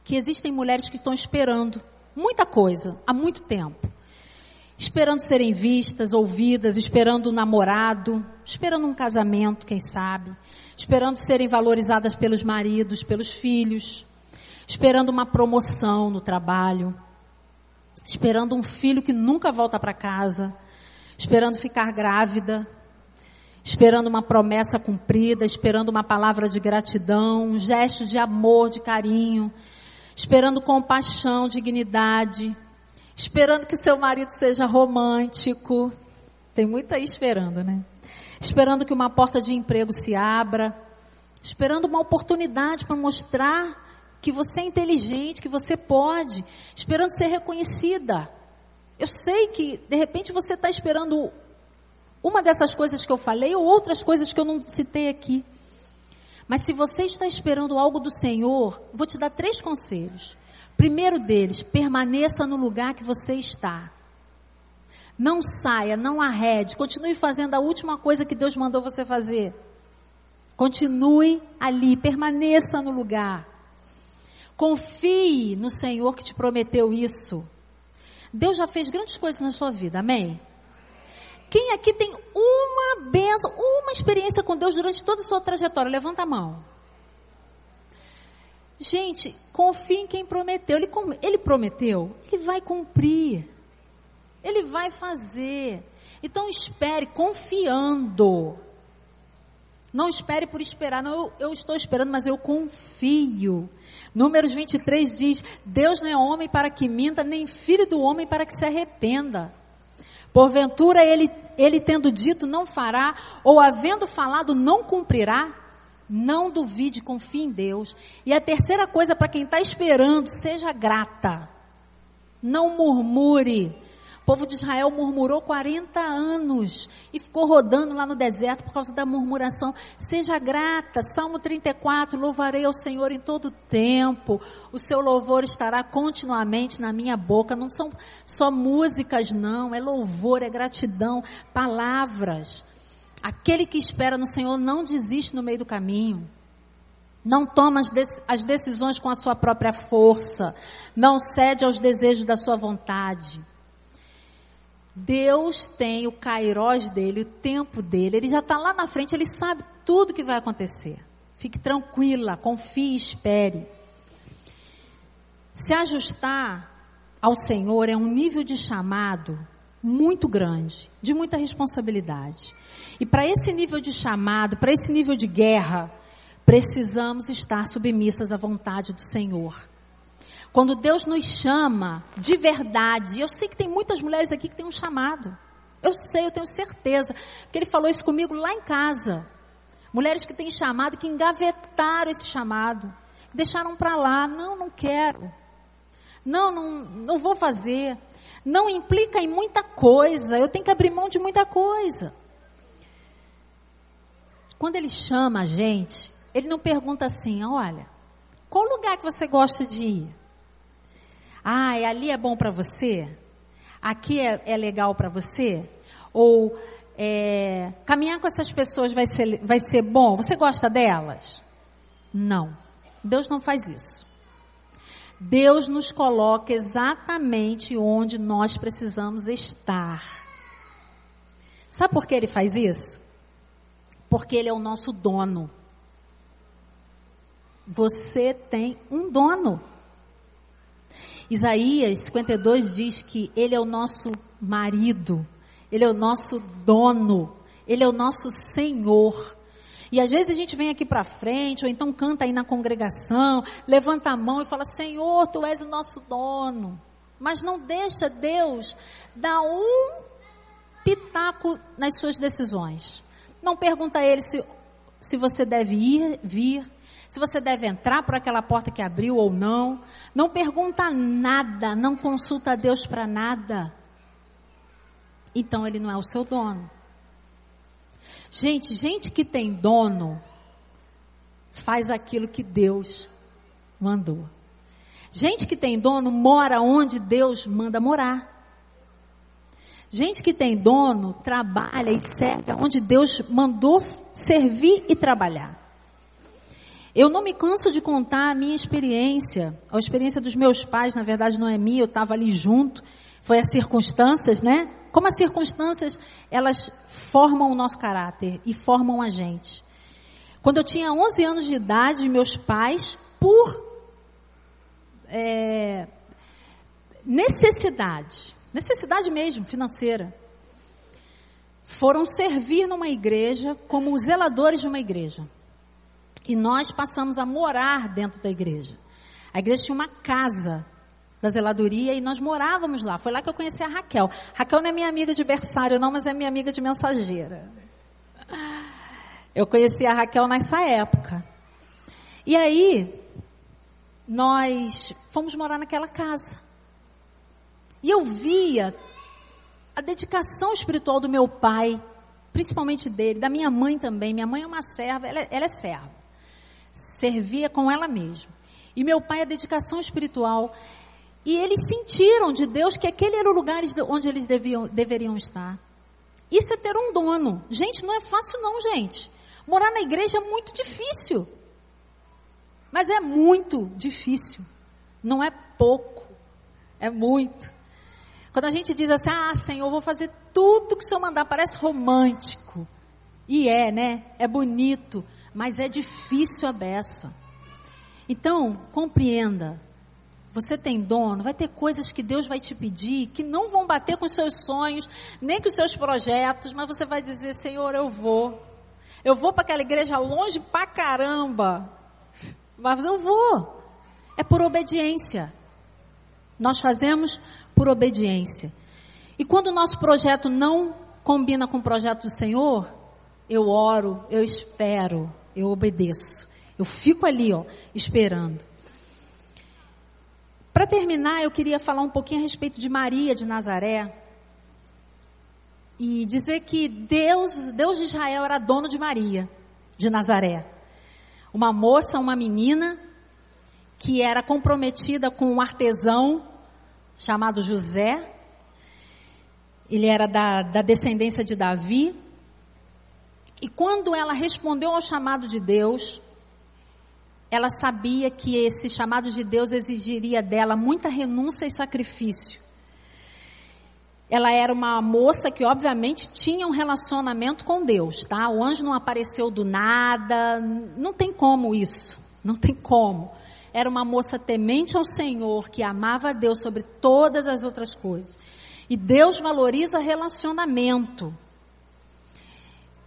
que existem mulheres que estão esperando muita coisa há muito tempo esperando serem vistas, ouvidas, esperando um namorado, esperando um casamento, quem sabe, esperando serem valorizadas pelos maridos, pelos filhos, esperando uma promoção no trabalho, esperando um filho que nunca volta para casa, esperando ficar grávida, esperando uma promessa cumprida, esperando uma palavra de gratidão, um gesto de amor, de carinho, esperando compaixão, dignidade, esperando que seu marido seja romântico. Tem muita aí esperando, né? Esperando que uma porta de emprego se abra, esperando uma oportunidade para mostrar que você é inteligente, que você pode, esperando ser reconhecida. Eu sei que, de repente, você está esperando uma dessas coisas que eu falei ou outras coisas que eu não citei aqui. Mas se você está esperando algo do Senhor, vou te dar três conselhos. Primeiro deles, permaneça no lugar que você está. Não saia, não arrede, continue fazendo a última coisa que Deus mandou você fazer. Continue ali, permaneça no lugar. Confie no Senhor que te prometeu isso. Deus já fez grandes coisas na sua vida, amém? Quem aqui tem uma benção, uma experiência com Deus durante toda a sua trajetória? Levanta a mão. Gente, confie em quem prometeu. Ele, ele prometeu, ele vai cumprir. Ele vai fazer. Então espere confiando. Não espere por esperar. Não, eu, eu estou esperando, mas eu confio. Números 23 diz: Deus não é homem para que minta, nem filho do homem para que se arrependa. Porventura ele, ele tendo dito não fará, ou havendo falado não cumprirá, não duvide, confie em Deus. E a terceira coisa para quem está esperando, seja grata. Não murmure. O povo de Israel murmurou 40 anos e ficou rodando lá no deserto por causa da murmuração. Seja grata. Salmo 34, louvarei ao Senhor em todo tempo. O seu louvor estará continuamente na minha boca. Não são só músicas, não. É louvor, é gratidão, palavras. Aquele que espera no Senhor não desiste no meio do caminho. Não toma as decisões com a sua própria força. Não cede aos desejos da sua vontade. Deus tem o kairós dele, o tempo dele. Ele já está lá na frente, ele sabe tudo que vai acontecer. Fique tranquila, confie espere. Se ajustar ao Senhor é um nível de chamado muito grande, de muita responsabilidade. E para esse nível de chamado, para esse nível de guerra, precisamos estar submissas à vontade do Senhor. Quando Deus nos chama de verdade, eu sei que tem muitas mulheres aqui que têm um chamado. Eu sei, eu tenho certeza, porque ele falou isso comigo lá em casa. Mulheres que têm chamado, que engavetaram esse chamado, deixaram para lá, não, não quero. Não, não, não vou fazer. Não implica em muita coisa, eu tenho que abrir mão de muita coisa. Quando ele chama a gente, ele não pergunta assim, olha, qual lugar que você gosta de ir? Ah, ali é bom para você? Aqui é, é legal para você? Ou é, caminhar com essas pessoas vai ser, vai ser bom? Você gosta delas? Não. Deus não faz isso. Deus nos coloca exatamente onde nós precisamos estar. Sabe por que ele faz isso? Porque ele é o nosso dono. Você tem um dono. Isaías 52 diz que ele é o nosso marido, ele é o nosso dono, ele é o nosso Senhor. E às vezes a gente vem aqui para frente, ou então canta aí na congregação, levanta a mão e fala: Senhor, tu és o nosso dono. Mas não deixa Deus dar um pitaco nas suas decisões. Não pergunta a ele se, se você deve ir, vir, se você deve entrar por aquela porta que abriu ou não. Não pergunta nada, não consulta a Deus para nada. Então ele não é o seu dono. Gente, gente que tem dono faz aquilo que Deus mandou. Gente que tem dono mora onde Deus manda morar. Gente que tem dono trabalha e serve onde Deus mandou servir e trabalhar. Eu não me canso de contar a minha experiência, a experiência dos meus pais, na verdade não é minha, eu estava ali junto, foi as circunstâncias, né? Como as circunstâncias, elas formam o nosso caráter e formam a gente. Quando eu tinha 11 anos de idade, meus pais, por é, necessidade, necessidade mesmo financeira, foram servir numa igreja como zeladores de uma igreja. E nós passamos a morar dentro da igreja. A igreja tinha uma casa da zeladoria e nós morávamos lá. Foi lá que eu conheci a Raquel. Raquel não é minha amiga de berçário, não, mas é minha amiga de mensageira. Eu conheci a Raquel nessa época. E aí, nós fomos morar naquela casa. E eu via a dedicação espiritual do meu pai, principalmente dele, da minha mãe também. Minha mãe é uma serva, ela, é, ela é serva servia com ela mesma. E meu pai a dedicação espiritual. E eles sentiram de Deus que aquele era o lugar onde eles deviam, deveriam estar. Isso é ter um dono. Gente, não é fácil não, gente. Morar na igreja é muito difícil. Mas é muito difícil. Não é pouco. É muito. Quando a gente diz assim, ah, Senhor, vou fazer tudo que o Senhor mandar, parece romântico. E é, né? É bonito mas é difícil a beça. Então, compreenda. Você tem dono, vai ter coisas que Deus vai te pedir que não vão bater com os seus sonhos, nem com os seus projetos, mas você vai dizer: Senhor, eu vou. Eu vou para aquela igreja longe pra caramba. Mas eu vou. É por obediência. Nós fazemos por obediência. E quando o nosso projeto não combina com o projeto do Senhor, eu oro, eu espero, eu obedeço. Eu fico ali, ó, esperando. Para terminar, eu queria falar um pouquinho a respeito de Maria de Nazaré. E dizer que Deus, Deus de Israel era dono de Maria de Nazaré. Uma moça, uma menina que era comprometida com um artesão chamado José. Ele era da, da descendência de Davi. E quando ela respondeu ao chamado de Deus, ela sabia que esse chamado de Deus exigiria dela muita renúncia e sacrifício. Ela era uma moça que obviamente tinha um relacionamento com Deus, tá? O anjo não apareceu do nada, não tem como isso, não tem como. Era uma moça temente ao Senhor, que amava a Deus sobre todas as outras coisas. E Deus valoriza relacionamento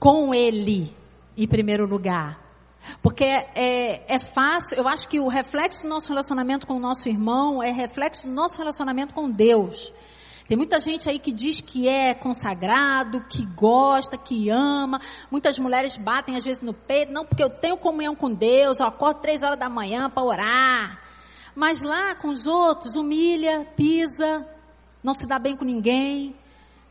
com Ele, em primeiro lugar. Porque é, é fácil, eu acho que o reflexo do nosso relacionamento com o nosso irmão é reflexo do nosso relacionamento com Deus. Tem muita gente aí que diz que é consagrado, que gosta, que ama. Muitas mulheres batem às vezes no peito, não porque eu tenho comunhão com Deus, eu acordo três horas da manhã para orar. Mas lá com os outros, humilha, pisa, não se dá bem com ninguém,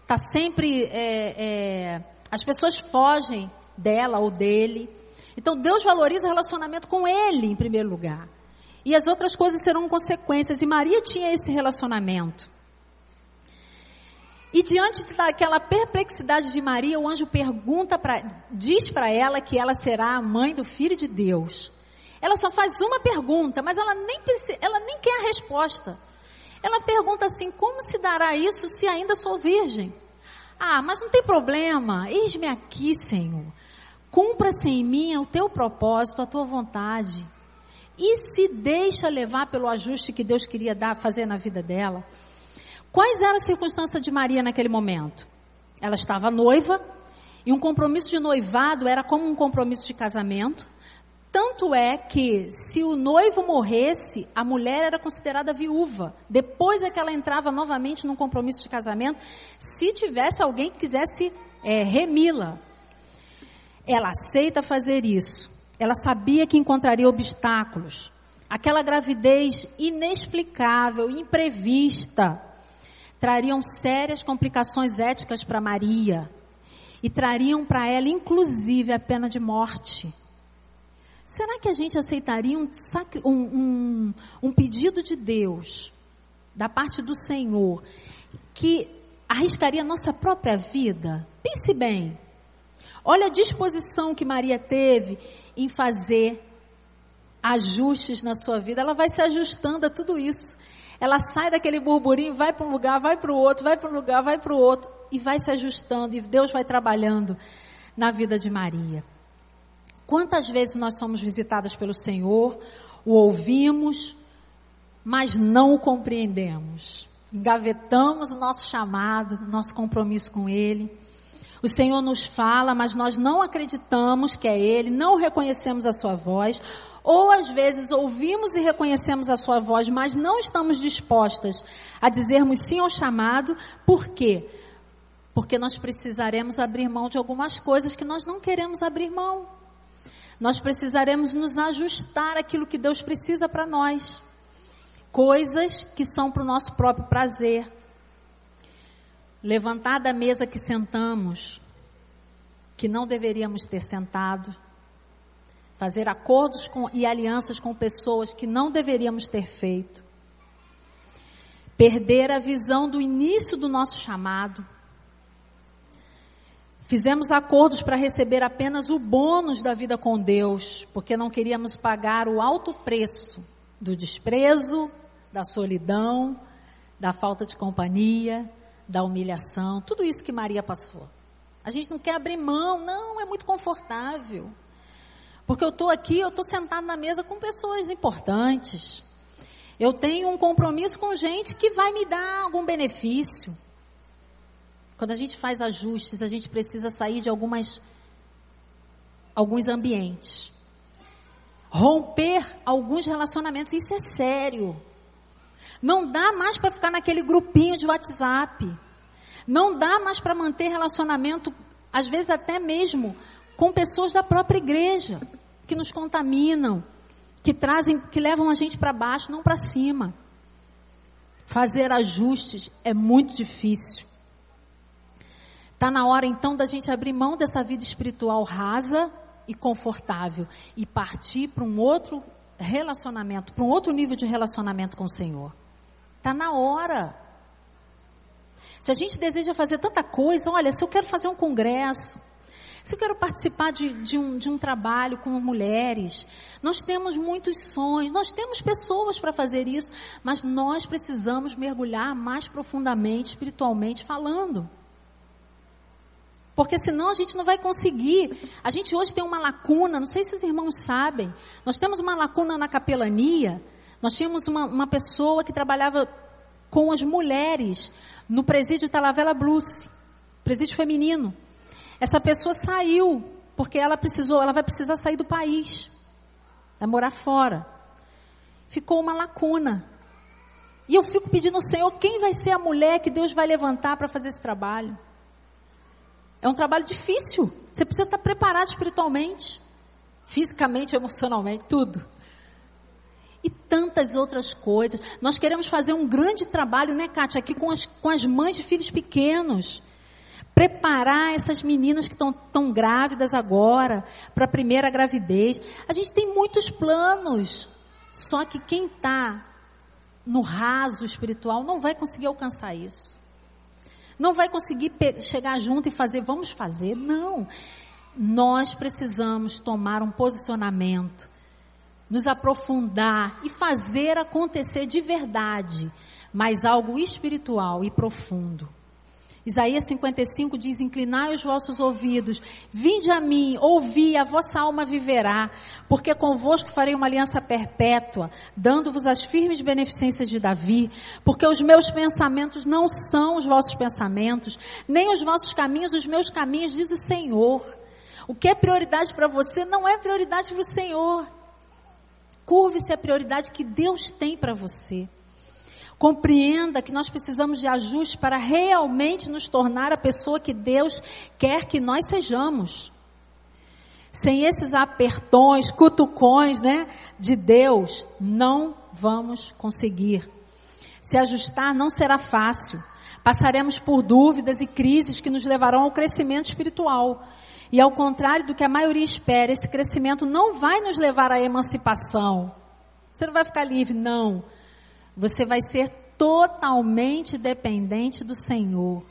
está sempre, é, é, as pessoas fogem dela ou dele. Então Deus valoriza o relacionamento com Ele em primeiro lugar. E as outras coisas serão consequências. E Maria tinha esse relacionamento. E diante daquela perplexidade de Maria, o anjo pergunta para, diz para ela que ela será a mãe do filho de Deus. Ela só faz uma pergunta, mas ela nem, ela nem quer a resposta. Ela pergunta assim: como se dará isso se ainda sou virgem? Ah, mas não tem problema, eis-me aqui, Senhor. Cumpra-se em mim o teu propósito, a tua vontade. E se deixa levar pelo ajuste que Deus queria dar, fazer na vida dela. Quais eram as circunstâncias de Maria naquele momento? Ela estava noiva, e um compromisso de noivado era como um compromisso de casamento. Tanto é que, se o noivo morresse, a mulher era considerada viúva. Depois é que ela entrava novamente num compromisso de casamento, se tivesse alguém que quisesse é, remi-la. Ela aceita fazer isso. Ela sabia que encontraria obstáculos. Aquela gravidez inexplicável, imprevista, trariam sérias complicações éticas para Maria e trariam para ela, inclusive, a pena de morte. Será que a gente aceitaria um, um, um, pedido de Deus, da parte do Senhor, que arriscaria nossa própria vida? Pense bem. Olha a disposição que Maria teve em fazer ajustes na sua vida. Ela vai se ajustando a tudo isso. Ela sai daquele burburinho, vai para um lugar, vai para o outro, vai para um lugar, vai para o outro e vai se ajustando e Deus vai trabalhando na vida de Maria. Quantas vezes nós somos visitadas pelo Senhor, o ouvimos, mas não o compreendemos. Engavetamos o nosso chamado, nosso compromisso com Ele. O Senhor nos fala, mas nós não acreditamos que é Ele, não reconhecemos a Sua voz, ou às vezes ouvimos e reconhecemos a Sua voz, mas não estamos dispostas a dizermos sim ao chamado, por quê? Porque nós precisaremos abrir mão de algumas coisas que nós não queremos abrir mão. Nós precisaremos nos ajustar àquilo que Deus precisa para nós. Coisas que são para o nosso próprio prazer, levantar da mesa que sentamos, que não deveríamos ter sentado, fazer acordos com, e alianças com pessoas que não deveríamos ter feito, perder a visão do início do nosso chamado. Fizemos acordos para receber apenas o bônus da vida com Deus, porque não queríamos pagar o alto preço do desprezo, da solidão, da falta de companhia, da humilhação, tudo isso que Maria passou. A gente não quer abrir mão, não, é muito confortável. Porque eu estou aqui, eu estou sentado na mesa com pessoas importantes. Eu tenho um compromisso com gente que vai me dar algum benefício. Quando a gente faz ajustes, a gente precisa sair de algumas alguns ambientes. Romper alguns relacionamentos, isso é sério. Não dá mais para ficar naquele grupinho de WhatsApp. Não dá mais para manter relacionamento, às vezes até mesmo com pessoas da própria igreja, que nos contaminam, que trazem, que levam a gente para baixo, não para cima. Fazer ajustes é muito difícil. Está na hora então da gente abrir mão dessa vida espiritual rasa e confortável e partir para um outro relacionamento, para um outro nível de relacionamento com o Senhor. Está na hora. Se a gente deseja fazer tanta coisa, olha, se eu quero fazer um congresso, se eu quero participar de, de, um, de um trabalho com mulheres, nós temos muitos sonhos, nós temos pessoas para fazer isso, mas nós precisamos mergulhar mais profundamente, espiritualmente falando. Porque senão a gente não vai conseguir. A gente hoje tem uma lacuna, não sei se os irmãos sabem, nós temos uma lacuna na capelania. Nós tínhamos uma, uma pessoa que trabalhava com as mulheres no presídio Talavera Blues, presídio feminino. Essa pessoa saiu porque ela precisou, ela vai precisar sair do país, vai morar fora. Ficou uma lacuna. E eu fico pedindo ao Senhor, quem vai ser a mulher que Deus vai levantar para fazer esse trabalho? É um trabalho difícil. Você precisa estar preparado espiritualmente, fisicamente, emocionalmente, tudo. E tantas outras coisas. Nós queremos fazer um grande trabalho, né, Kátia, aqui com as, com as mães de filhos pequenos. Preparar essas meninas que estão tão grávidas agora, para a primeira gravidez. A gente tem muitos planos. Só que quem está no raso espiritual não vai conseguir alcançar isso. Não vai conseguir chegar junto e fazer, vamos fazer. Não. Nós precisamos tomar um posicionamento, nos aprofundar e fazer acontecer de verdade, mas algo espiritual e profundo. Isaías 55 diz: Inclinai os vossos ouvidos, vinde a mim, ouvi, a vossa alma viverá, porque convosco farei uma aliança perpétua, dando-vos as firmes beneficências de Davi, porque os meus pensamentos não são os vossos pensamentos, nem os vossos caminhos, os meus caminhos, diz o Senhor. O que é prioridade para você não é prioridade para o Senhor. Curve-se a prioridade que Deus tem para você. Compreenda que nós precisamos de ajuste para realmente nos tornar a pessoa que Deus quer que nós sejamos. Sem esses apertões, cutucões, né, de Deus, não vamos conseguir. Se ajustar não será fácil. Passaremos por dúvidas e crises que nos levarão ao crescimento espiritual. E ao contrário do que a maioria espera, esse crescimento não vai nos levar à emancipação. Você não vai ficar livre, não. Você vai ser totalmente dependente do Senhor.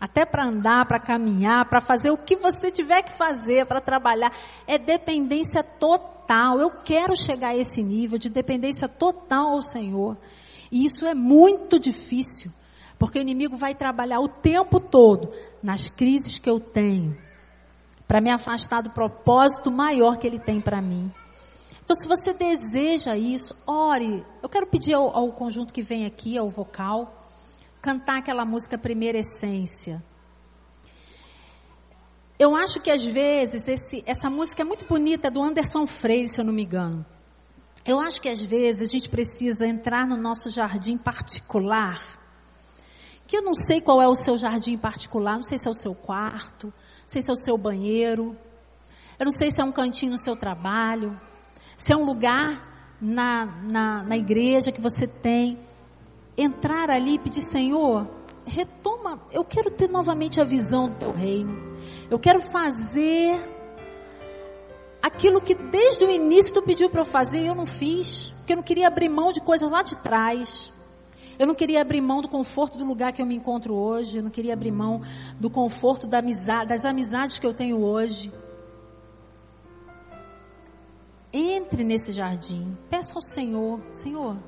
Até para andar, para caminhar, para fazer o que você tiver que fazer, para trabalhar, é dependência total. Eu quero chegar a esse nível de dependência total ao Senhor. E isso é muito difícil, porque o inimigo vai trabalhar o tempo todo nas crises que eu tenho, para me afastar do propósito maior que ele tem para mim. Então, se você deseja isso, ore. Eu quero pedir ao, ao conjunto que vem aqui, ao vocal, cantar aquela música Primeira Essência. Eu acho que às vezes esse, essa música é muito bonita, é do Anderson Freire, se eu não me engano. Eu acho que às vezes a gente precisa entrar no nosso jardim particular. Que eu não sei qual é o seu jardim particular, não sei se é o seu quarto, não sei se é o seu banheiro, eu não sei se é um cantinho no seu trabalho, se é um lugar na, na, na igreja que você tem, entrar ali e pedir, Senhor, retoma, eu quero ter novamente a visão do teu reino. Eu quero fazer aquilo que desde o início tu pediu para eu fazer e eu não fiz, porque eu não queria abrir mão de coisas lá de trás. Eu não queria abrir mão do conforto do lugar que eu me encontro hoje, eu não queria abrir mão do conforto da amizade, das amizades que eu tenho hoje. Entre nesse jardim, peça ao Senhor: Senhor,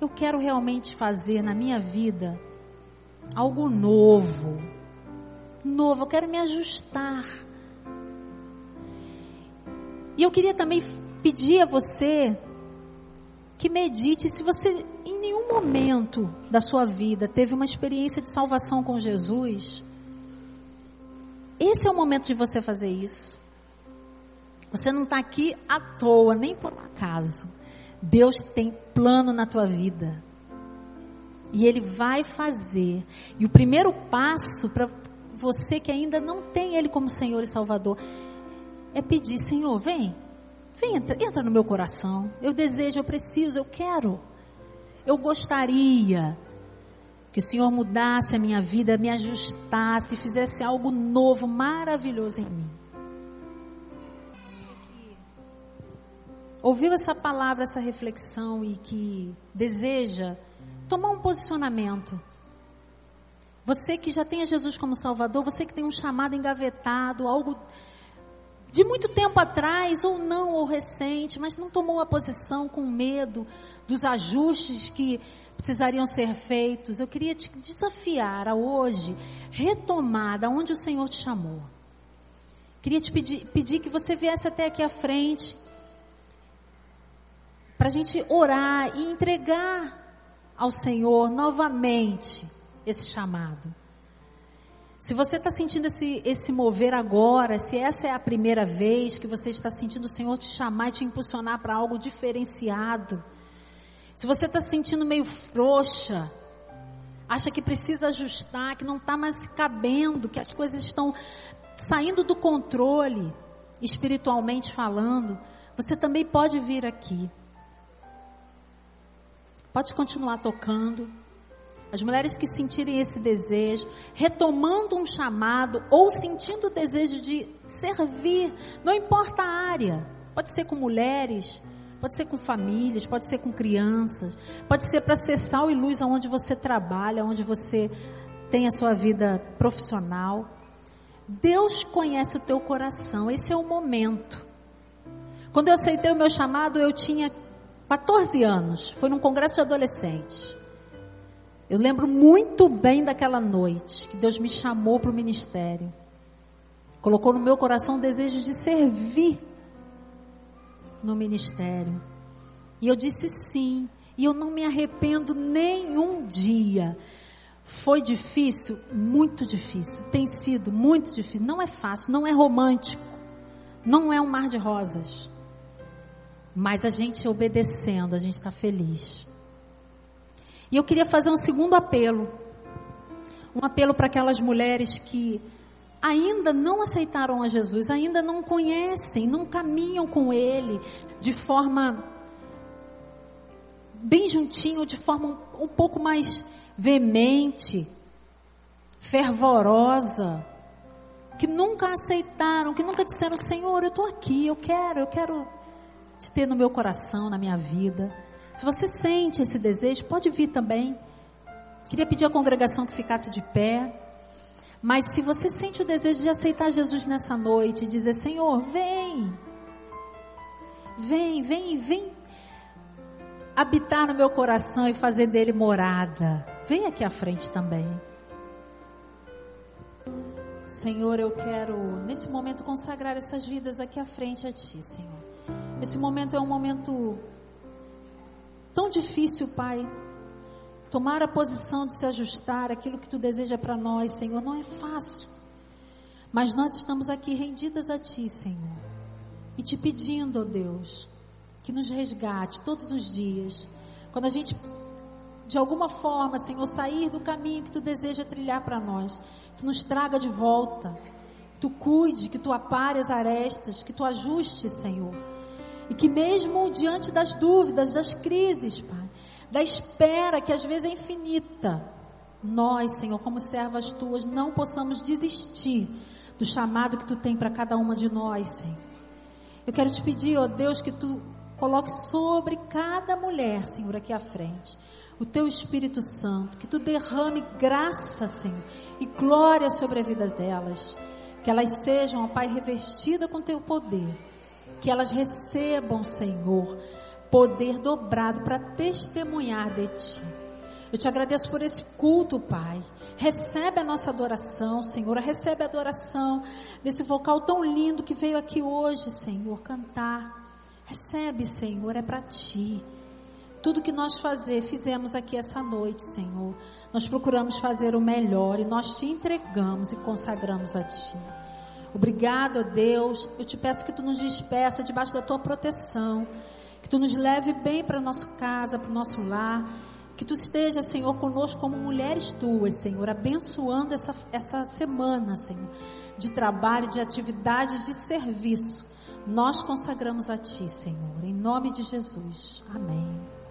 eu quero realmente fazer na minha vida algo novo. Novo, eu quero me ajustar. E eu queria também pedir a você que medite se você em nenhum momento da sua vida teve uma experiência de salvação com Jesus. Esse é o momento de você fazer isso. Você não está aqui à toa, nem por um acaso. Deus tem plano na tua vida. E Ele vai fazer. E o primeiro passo para você que ainda não tem Ele como Senhor e Salvador é pedir: Senhor, vem, vem, entra, entra no meu coração. Eu desejo, eu preciso, eu quero. Eu gostaria que o Senhor mudasse a minha vida, me ajustasse, fizesse algo novo, maravilhoso em mim. Ouviu essa palavra, essa reflexão e que deseja tomar um posicionamento. Você que já tem a Jesus como Salvador, você que tem um chamado engavetado, algo de muito tempo atrás, ou não, ou recente, mas não tomou uma posição com medo dos ajustes que precisariam ser feitos. Eu queria te desafiar a hoje retomar da onde o Senhor te chamou. Queria te pedir, pedir que você viesse até aqui à frente para a gente orar e entregar ao Senhor novamente esse chamado. Se você está sentindo esse, esse mover agora, se essa é a primeira vez que você está sentindo o Senhor te chamar e te impulsionar para algo diferenciado, se você está sentindo meio frouxa, acha que precisa ajustar, que não está mais cabendo, que as coisas estão saindo do controle, espiritualmente falando, você também pode vir aqui. Pode continuar tocando. As mulheres que sentirem esse desejo, retomando um chamado ou sentindo o desejo de servir, não importa a área, pode ser com mulheres, pode ser com famílias, pode ser com crianças, pode ser para ser sal e luz aonde você trabalha, onde você tem a sua vida profissional. Deus conhece o teu coração, esse é o momento. Quando eu aceitei o meu chamado, eu tinha 14 anos, foi num congresso de adolescentes. Eu lembro muito bem daquela noite que Deus me chamou para o ministério. Colocou no meu coração o desejo de servir no ministério. E eu disse sim. E eu não me arrependo nenhum dia. Foi difícil? Muito difícil. Tem sido muito difícil. Não é fácil, não é romântico. Não é um mar de rosas. Mas a gente obedecendo, a gente está feliz. E eu queria fazer um segundo apelo. Um apelo para aquelas mulheres que ainda não aceitaram a Jesus, ainda não conhecem, não caminham com Ele de forma bem juntinho, de forma um, pouco mais veemente, fervorosa, que nunca aceitaram, que nunca disseram: Senhor, eu estou aqui, eu quero, eu quero te ter no meu coração, na minha vida. Se você sente esse desejo, pode vir também. Queria pedir à congregação que ficasse de pé. Mas se você sente o desejo de aceitar Jesus nessa noite e dizer: Senhor, vem, vem, vem, vem habitar no meu coração e fazer dele morada, vem aqui à frente também. Senhor, eu quero nesse momento consagrar essas vidas aqui à frente a Ti, Senhor. Esse momento é um momento tão difícil, Pai. Tomar a posição de se ajustar aquilo que Tu deseja para nós, Senhor, não é fácil. Mas nós estamos aqui rendidas a Ti, Senhor. E te pedindo, ó Deus, que nos resgate todos os dias. Quando a gente, de alguma forma, Senhor, sair do caminho que Tu deseja trilhar para nós, que nos traga de volta. Que Tu cuide, que Tu apare as arestas, que Tu ajuste, Senhor e que mesmo diante das dúvidas, das crises, Pai, da espera que às vezes é infinita, nós, Senhor, como servas tuas, não possamos desistir do chamado que tu tem para cada uma de nós, Senhor. Eu quero te pedir, ó Deus, que tu coloque sobre cada mulher, Senhor, aqui à frente, o teu Espírito Santo, que tu derrame graça, Senhor, e glória sobre a vida delas, que elas sejam, ó Pai, revestidas com teu poder que elas recebam, Senhor, poder dobrado para testemunhar de Ti. Eu te agradeço por esse culto, Pai. Recebe a nossa adoração, Senhor. Recebe a adoração desse vocal tão lindo que veio aqui hoje, Senhor, cantar. Recebe, Senhor, é para Ti. Tudo que nós fazer, fizemos aqui essa noite, Senhor. Nós procuramos fazer o melhor e nós te entregamos e consagramos a Ti. Obrigado, ó Deus. Eu te peço que tu nos despeça debaixo da tua proteção. Que tu nos leve bem para nossa casa, para o nosso lar. Que tu esteja, Senhor, conosco como mulheres tuas, Senhor, abençoando essa, essa semana, Senhor, de trabalho, de atividades, de serviço. Nós consagramos a Ti, Senhor, em nome de Jesus. Amém.